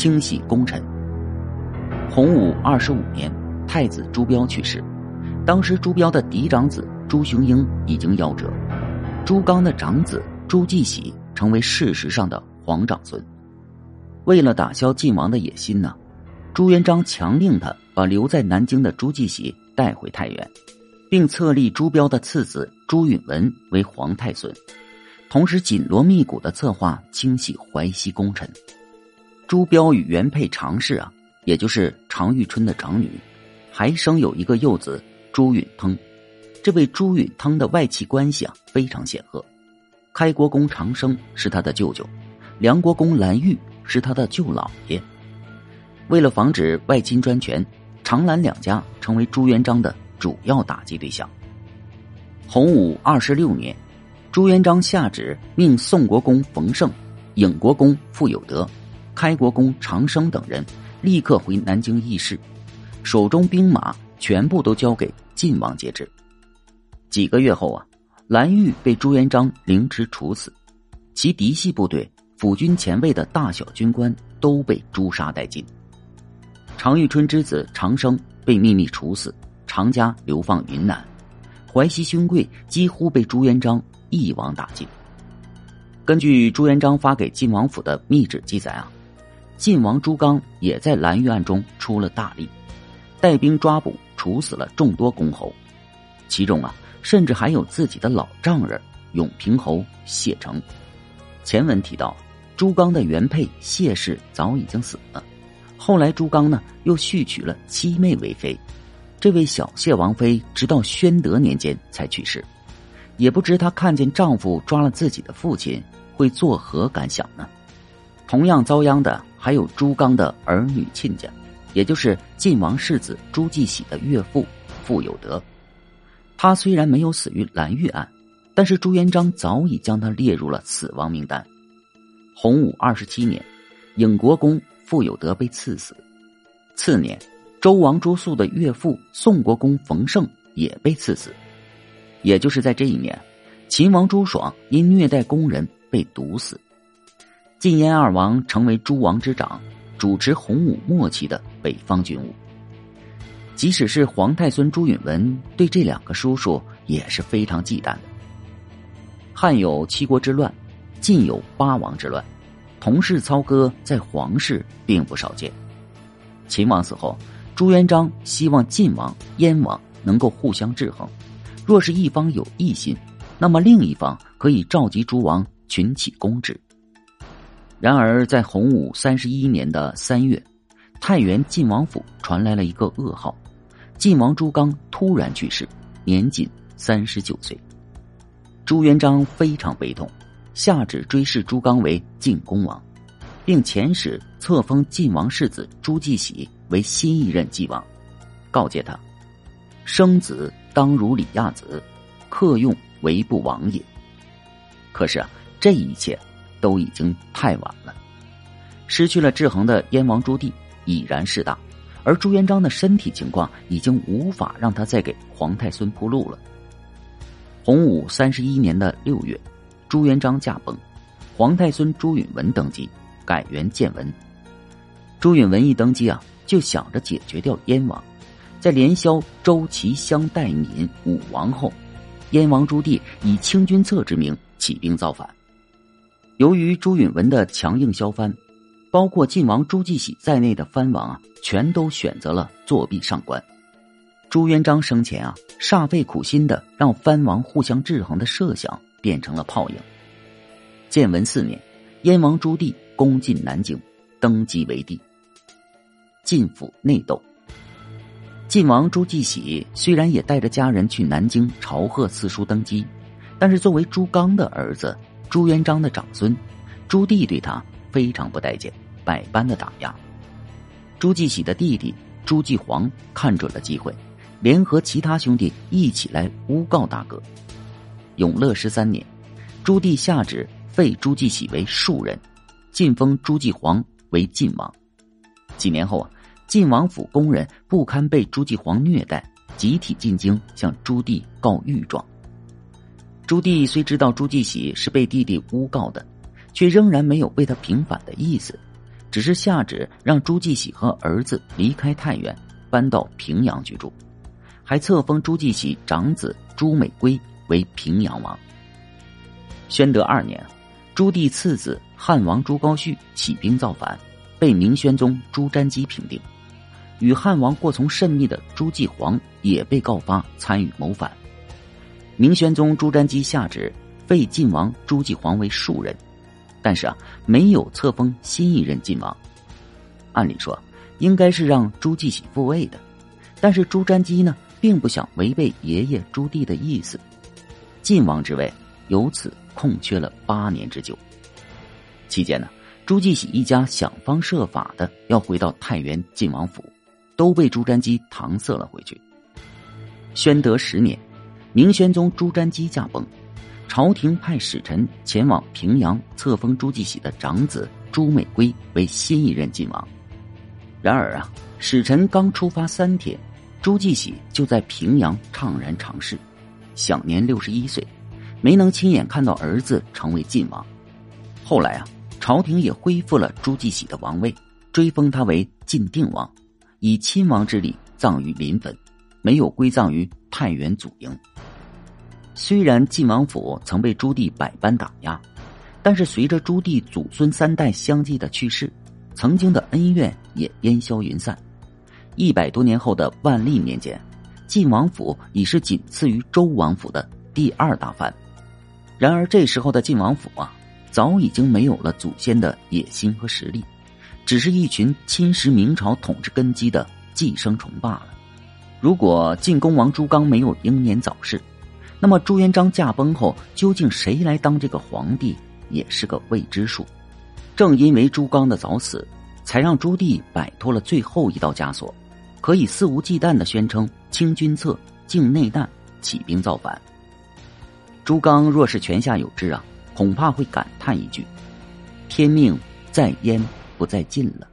清洗功臣。洪武二十五年，太子朱标去世，当时朱标的嫡长子朱雄英已经夭折，朱刚的长子朱继喜成为事实上的皇长孙。为了打消晋王的野心呢，朱元璋强令他把留在南京的朱继喜带回太原，并册立朱标的次子朱允文为皇太孙，同时紧锣密鼓的策划清洗淮西功臣。朱标与原配常氏啊，也就是常遇春的长女，还生有一个幼子朱允腾。这位朱允腾的外戚关系啊非常显赫，开国公长生是他的舅舅，梁国公蓝玉。是他的舅老爷。为了防止外亲专权，长蓝两家成为朱元璋的主要打击对象。洪武二十六年，朱元璋下旨命宋国公冯胜、颖国公傅有德、开国公长生等人立刻回南京议事，手中兵马全部都交给晋王节制。几个月后啊，蓝玉被朱元璋凌迟处死，其嫡系部队。辅军前卫的大小军官都被诛杀殆尽。常遇春之子长生被秘密处死，常家流放云南。淮西勋贵几乎被朱元璋一网打尽。根据朱元璋发给晋王府的密旨记载啊，晋王朱刚也在蓝玉案中出了大力，带兵抓捕处死了众多公侯，其中啊，甚至还有自己的老丈人永平侯谢成。前文提到。朱刚的原配谢氏早已经死了，后来朱刚呢又续娶了七妹为妃，这位小谢王妃直到宣德年间才去世，也不知她看见丈夫抓了自己的父亲会作何感想呢？同样遭殃的还有朱刚的儿女亲家，也就是晋王世子朱继喜的岳父傅有德，他虽然没有死于蓝玉案，但是朱元璋早已将他列入了死亡名单。洪武二十七年，颖国公傅有德被赐死。次年，周王朱肃的岳父宋国公冯胜也被赐死。也就是在这一年，秦王朱爽因虐待工人被毒死。晋燕二王成为诸王之长，主持洪武末期的北方军务。即使是皇太孙朱允文，对这两个叔叔也是非常忌惮的。汉有七国之乱。晋有八王之乱，同室操戈在皇室并不少见。秦王死后，朱元璋希望晋王、燕王能够互相制衡。若是一方有异心，那么另一方可以召集诸王群起攻之。然而，在洪武三十一年的三月，太原晋王府传来了一个噩耗：晋王朱刚突然去世，年仅三十九岁。朱元璋非常悲痛。下旨追谥朱刚为晋公王，并遣使册封晋王世子朱继喜为新一任晋王，告诫他：生子当如李亚子，克用为不王也。可是啊，这一切都已经太晚了。失去了制衡的燕王朱棣已然势大，而朱元璋的身体情况已经无法让他再给皇太孙铺路了。洪武三十一年的六月。朱元璋驾崩，皇太孙朱允文登基，改元建文。朱允文一登基啊，就想着解决掉燕王，在连萧、周、齐、襄、代、闽五王后，燕王朱棣以清君侧之名起兵造反。由于朱允文的强硬削藩，包括晋王朱继喜在内的藩王啊，全都选择了作弊上官。朱元璋生前啊，煞费苦心的让藩王互相制衡的设想。变成了泡影。建文四年，燕王朱棣攻进南京，登基为帝。晋府内斗。晋王朱继喜虽然也带着家人去南京朝贺赐书登基，但是作为朱刚的儿子，朱元璋的长孙，朱棣对他非常不待见，百般的打压。朱继喜的弟弟朱继皇看准了机会，联合其他兄弟一起来诬告大哥。永乐十三年，朱棣下旨废朱继喜为庶人，晋封朱继皇为晋王。几年后啊，晋王府工人不堪被朱继皇虐待，集体进京向朱棣告御状。朱棣虽知道朱继喜是被弟弟诬告的，却仍然没有为他平反的意思，只是下旨让朱继喜和儿子离开太原，搬到平阳居住，还册封朱继喜长子朱美圭为平阳王。宣德二年，朱棣次子汉王朱高煦起兵造反，被明宣宗朱瞻基平定。与汉王过从甚密的朱继煌也被告发参与谋反。明宣宗朱瞻基下旨废晋王朱继皇为庶人，但是啊，没有册封新一任晋王。按理说，应该是让朱继喜复位的，但是朱瞻基呢，并不想违背爷爷朱棣的意思，晋王之位由此空缺了八年之久。期间呢，朱继喜一家想方设法的要回到太原晋王府。都被朱瞻基搪塞了回去。宣德十年，明宣宗朱瞻基驾崩，朝廷派使臣前往平阳册封朱继喜的长子朱美圭为新一任晋王。然而啊，使臣刚出发三天，朱继喜就在平阳怅然长逝，享年六十一岁，没能亲眼看到儿子成为晋王。后来啊，朝廷也恢复了朱继喜的王位，追封他为晋定王。以亲王之礼葬于临汾，没有归葬于太原祖茔。虽然晋王府曾被朱棣百般打压，但是随着朱棣祖孙三代相继的去世，曾经的恩怨也烟消云散。一百多年后的万历年间，晋王府已是仅次于周王府的第二大藩。然而这时候的晋王府啊，早已经没有了祖先的野心和实力。只是一群侵蚀明朝统治根基的寄生虫罢了。如果晋恭王朱刚没有英年早逝，那么朱元璋驾崩后，究竟谁来当这个皇帝，也是个未知数。正因为朱刚的早死，才让朱棣摆脱了最后一道枷锁，可以肆无忌惮的宣称清君侧、靖内难，起兵造反。朱刚若是泉下有知啊，恐怕会感叹一句：“天命在焉。”不在尽了。